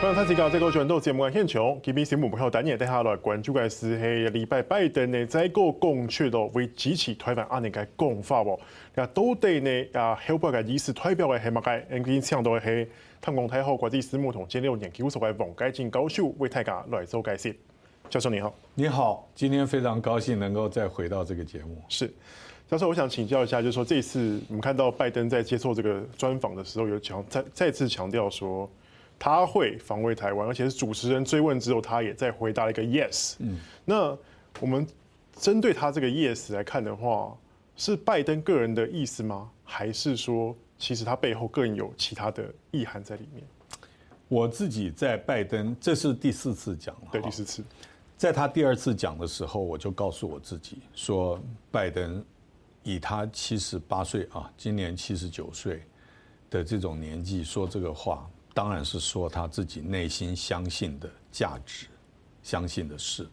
欢迎节目嘅现场，今下来关注嘅是系礼拜拜登呢再个公确到为支持台湾安尼嘅讲法喎。啊，到底呢啊后边嘅意思代表嘅系乜嘅？我哋请到嘅系淡江大学国际事务同战略研究所嘅王佳金教授为大家来做解释。教授你好，你好，今天非常高兴能够再回到这个节目。是，教授，我想请教一下，就是说这一次我们看到拜登在接受这个专访的时候，有强再再次强调说。他会防卫台湾，而且是主持人追问之后，他也在回答了一个 yes。嗯，那我们针对他这个 yes 来看的话，是拜登个人的意思吗？还是说，其实他背后更有其他的意涵在里面？我自己在拜登，这是第四次讲了，对，第四次，在他第二次讲的时候，我就告诉我自己说，拜登以他七十八岁啊，今年七十九岁的这种年纪说这个话。当然是说他自己内心相信的价值，相信的事。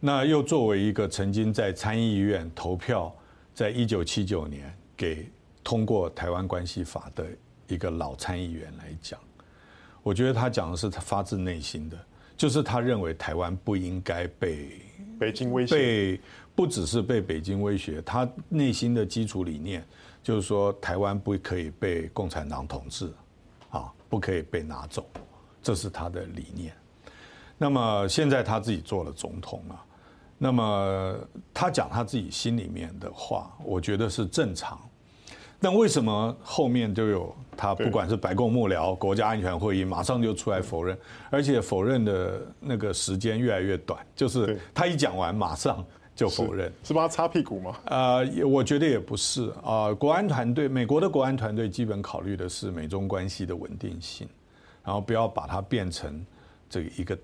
那又作为一个曾经在参议院投票，在一九七九年给通过《台湾关系法》的一个老参议员来讲，我觉得他讲的是他发自内心的，就是他认为台湾不应该被北京威胁，被不只是被北京威胁，他内心的基础理念就是说台湾不可以被共产党统治。不可以被拿走，这是他的理念。那么现在他自己做了总统了，那么他讲他自己心里面的话，我觉得是正常。但为什么后面就有他不管是白宫幕僚、国家安全会议，马上就出来否认，而且否认的那个时间越来越短，就是他一讲完马上。就否认是帮他擦屁股吗？呃，我觉得也不是啊。国安团队，美国的国安团队基本考虑的是美中关系的稳定性，然后不要把它变成这一个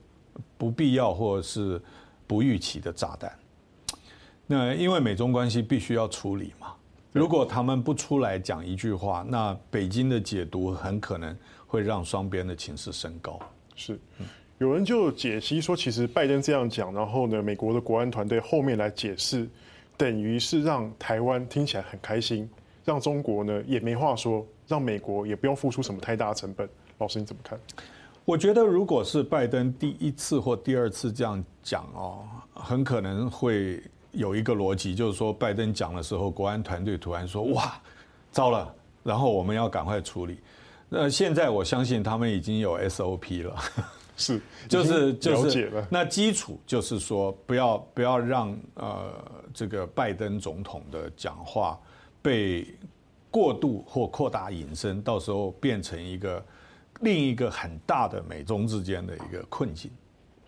不必要或者是不预期的炸弹。那因为美中关系必须要处理嘛，如果他们不出来讲一句话，那北京的解读很可能会让双边的情势升高。是。有人就解析说，其实拜登这样讲，然后呢，美国的国安团队后面来解释，等于是让台湾听起来很开心，让中国呢也没话说，让美国也不用付出什么太大的成本。老师你怎么看？我觉得如果是拜登第一次或第二次这样讲哦，很可能会有一个逻辑，就是说拜登讲的时候，国安团队突然说哇，糟了，然后我们要赶快处理。那现在我相信他们已经有 SOP 了。是，就是就是那基础就是说，不要不要让呃这个拜登总统的讲话被过度或扩大引申，到时候变成一个另一个很大的美中之间的一个困境。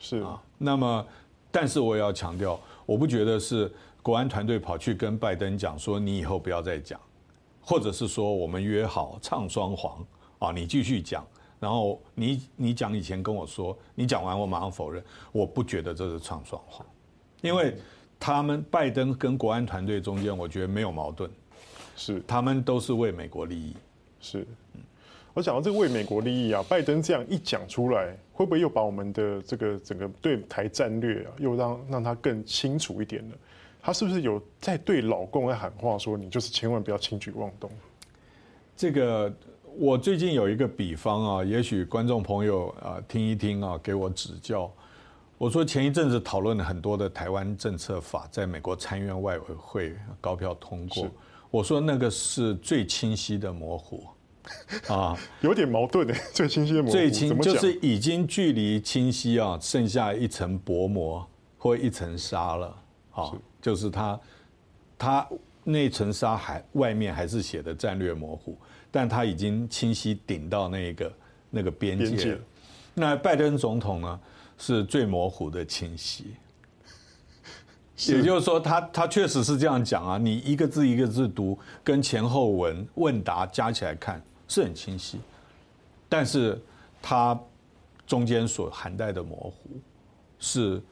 是啊，那么但是我也要强调，我不觉得是国安团队跑去跟拜登讲说，你以后不要再讲，或者是说我们约好唱双簧啊，你继续讲。然后你你讲以前跟我说，你讲完我马上否认，我不觉得这是唱双簧，因为他们拜登跟国安团队中间，我觉得没有矛盾，是他们都是为美国利益。是，我想到这个为美国利益啊，拜登这样一讲出来，会不会又把我们的这个整个对台战略啊，又让让他更清楚一点呢？他是不是有在对老共在喊话，说你就是千万不要轻举妄动？这个。我最近有一个比方啊，也许观众朋友啊听一听啊，给我指教。我说前一阵子讨论了很多的台湾政策法，在美国参院外委会高票通过。我说那个是最清晰的模糊啊，有点矛盾的。最清晰的模糊，最清就是已经距离清晰啊，剩下一层薄膜或一层纱了。啊，就是它，它那层纱还外面还是写的战略模糊。但他已经清晰顶到那个那个边界，那拜登总统呢是最模糊的清晰，也就是说他他确实是这样讲啊，你一个字一个字读，跟前后文问答加起来看是很清晰，但是他中间所含带的模糊是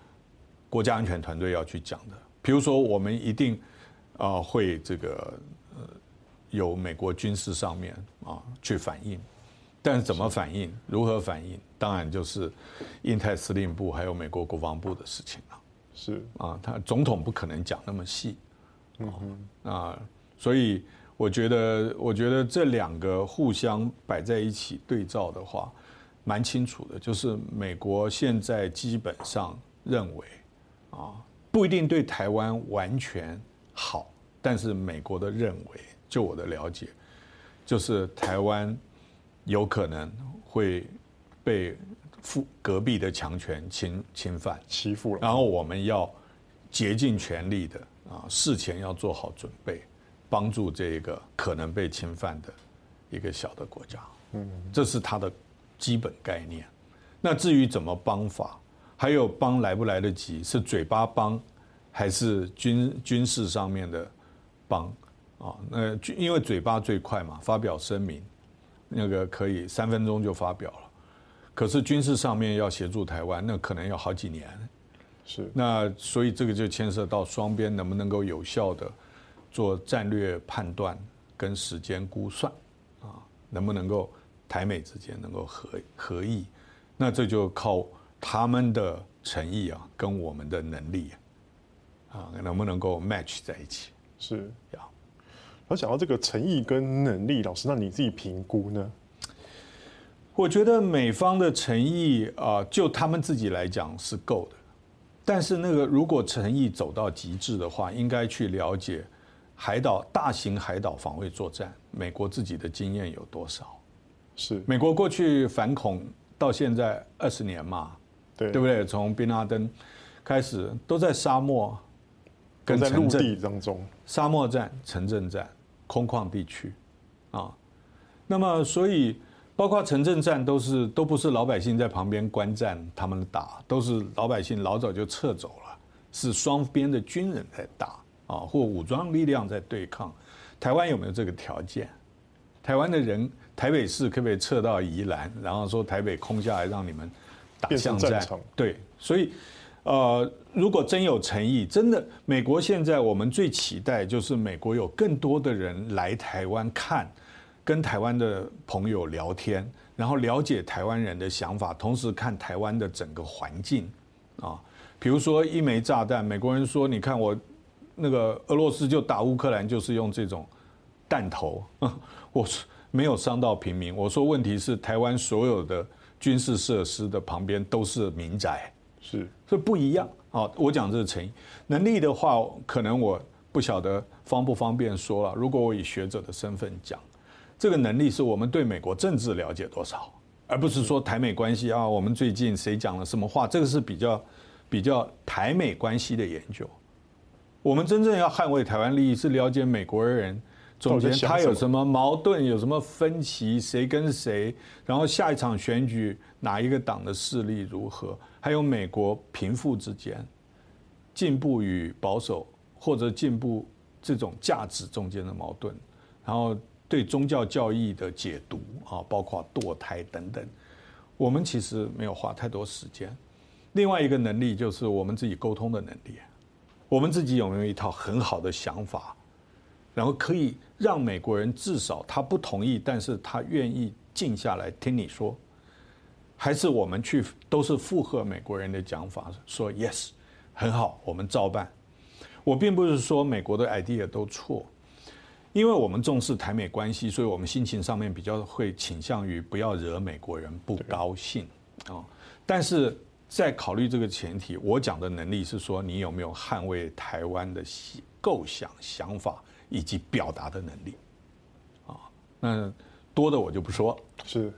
国家安全团队要去讲的，比如说我们一定啊会这个。由美国军事上面啊去反应，但是怎么反应、如何反应，当然就是印太司令部还有美国国防部的事情了。是啊，他总统不可能讲那么细。嗯啊，所以我觉得，我觉得这两个互相摆在一起对照的话，蛮清楚的，就是美国现在基本上认为，啊，不一定对台湾完全好，但是美国的认为，就我的了解，就是台湾有可能会被附隔壁的强权侵侵犯欺负了，然后我们要竭尽全力的啊，事前要做好准备，帮助这个可能被侵犯的一个小的国家。嗯，这是它的基本概念。那至于怎么帮法，还有帮来不来得及，是嘴巴帮，还是军军事上面的帮啊？那因为嘴巴最快嘛，发表声明，那个可以三分钟就发表了。可是军事上面要协助台湾，那可能要好几年。是。那所以这个就牵涉到双边能不能够有效的做战略判断跟时间估算啊，能不能够台美之间能够合合意？那这就靠他们的诚意啊，跟我们的能力啊，能不能够 match 在一起？是。要。我讲到这个诚意跟能力，老师，那你自己评估呢？我觉得美方的诚意啊，就他们自己来讲是够的，但是那个如果诚意走到极致的话，应该去了解海岛大型海岛防卫作战，美国自己的经验有多少？是美国过去反恐到现在二十年嘛，对对不对？从宾拉登开始都在沙漠跟在陆地当中，沙漠战、城镇战、空旷地区啊，那么所以。包括城镇战都是都不是老百姓在旁边观战，他们打都是老百姓老早就撤走了，是双边的军人在打啊，或武装力量在对抗。台湾有没有这个条件？台湾的人，台北市可不可以撤到宜兰，然后说台北空下来让你们打巷战？对，所以呃，如果真有诚意，真的，美国现在我们最期待就是美国有更多的人来台湾看。跟台湾的朋友聊天，然后了解台湾人的想法，同时看台湾的整个环境啊，比如说一枚炸弹，美国人说，你看我那个俄罗斯就打乌克兰，就是用这种弹头，我说没有伤到平民。我说问题是台湾所有的军事设施的旁边都是民宅，是，所以不一样啊。我讲这是诚意，能力的话，可能我不晓得方不方便说了。如果我以学者的身份讲。这个能力是我们对美国政治了解多少，而不是说台美关系啊。我们最近谁讲了什么话？这个是比较比较台美关系的研究。我们真正要捍卫台湾利益，是了解美国人中间他有什么矛盾，有什么分歧，谁跟谁，然后下一场选举哪一个党的势力如何，还有美国贫富之间进步与保守或者进步这种价值中间的矛盾，然后。对宗教教义的解读啊，包括堕胎等等，我们其实没有花太多时间。另外一个能力就是我们自己沟通的能力，我们自己有没有一套很好的想法，然后可以让美国人至少他不同意，但是他愿意静下来听你说，还是我们去都是附和美国人的讲法，说 yes 很好，我们照办。我并不是说美国的 idea 都错。因为我们重视台美关系，所以我们心情上面比较会倾向于不要惹美国人不高兴啊。但是在考虑这个前提，我讲的能力是说你有没有捍卫台湾的构想、想法以及表达的能力啊。那多的我就不说。是。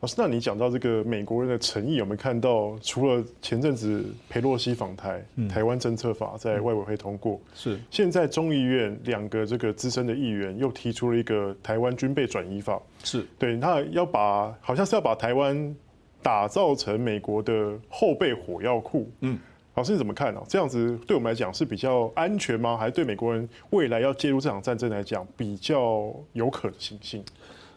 老师，那你讲到这个美国人的诚意，有没有看到？除了前阵子裴洛西访台，台湾政策法在外委会通过，是现在众议院两个这个资深的议员又提出了一个台湾军备转移法，是对，那要把好像是要把台湾打造成美国的后备火药库。嗯，老师你怎么看呢？这样子对我们来讲是比较安全吗？还是对美国人未来要介入这场战争来讲比较有可行性？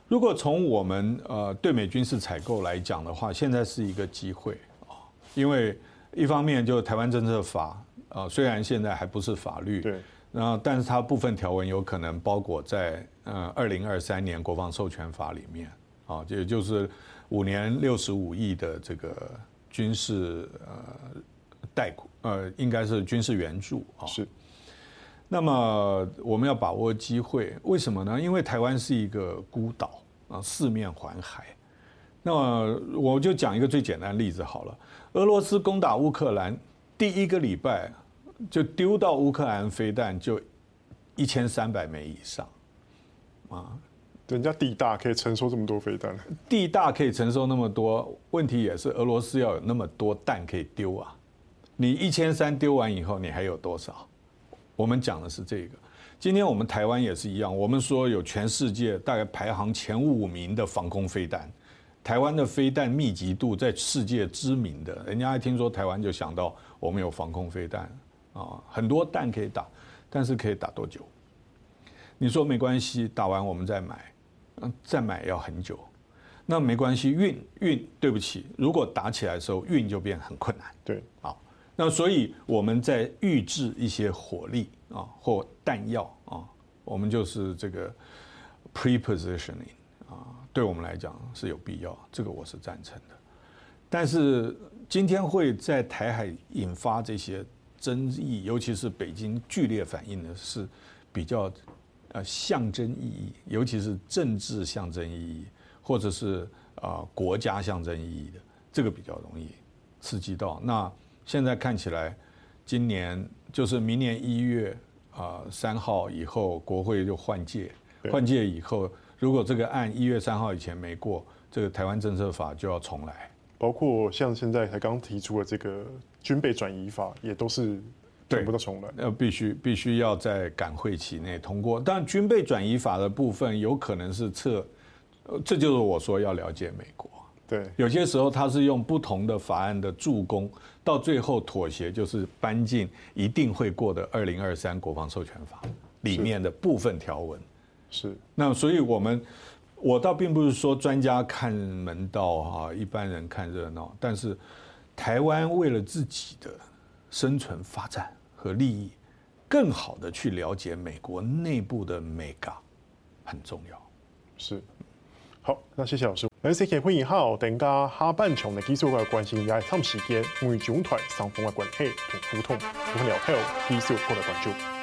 如果从我们呃对美军事采购来讲的话，现在是一个机会啊，因为一方面就台湾政策法啊，虽然现在还不是法律，对，然后但是它部分条文有可能包裹在呃二零二三年国防授权法里面啊，也就是五年六十五亿的这个军事呃贷款呃应该是军事援助啊。是。那么我们要把握机会，为什么呢？因为台湾是一个孤岛啊，四面环海，那么我就讲一个最简单的例子好了。俄罗斯攻打乌克兰第一个礼拜，就丢到乌克兰飞弹就一千三百枚以上，啊，人家地大可以承受这么多飞弹，地大可以承受那么多，问题也是俄罗斯要有那么多弹可以丢啊。你一千三丢完以后，你还有多少？我们讲的是这个。今天我们台湾也是一样，我们说有全世界大概排行前五名的防空飞弹，台湾的飞弹密集度在世界知名的，人家一听说台湾就想到我们有防空飞弹啊，很多弹可以打，但是可以打多久？你说没关系，打完我们再买，嗯再买要很久，那没关系，运运，对不起，如果打起来的时候运就变很困难，对，好。那所以我们在预置一些火力啊或弹药啊，我们就是这个 prepositioning 啊，对我们来讲是有必要，这个我是赞成的。但是今天会在台海引发这些争议，尤其是北京剧烈反应的是比较呃象征意义，尤其是政治象征意义，或者是啊国家象征意义的，这个比较容易刺激到那。现在看起来，今年就是明年一月啊三号以后，国会就换届，换届以后，如果这个案一月三号以前没过，这个台湾政策法就要重来。包括像现在才刚提出的这个军备转移法，也都是全部都重来。那，必须必须要在赶会期内通过。但军备转移法的部分有可能是撤，这就是我说要了解美国。对，有些时候他是用不同的法案的助攻，到最后妥协，就是搬进一定会过的二零二三国防授权法里面的部分条文。是，那所以我们我倒并不是说专家看门道哈，一般人看热闹，但是台湾为了自己的生存发展和利益，更好的去了解美国内部的美感很重要。是。好，那谢谢老师。来，谢谢会议后，等下下半场的继续来关心一下什么时间美中台双方的关系同互动，我们聊天继续过来关注。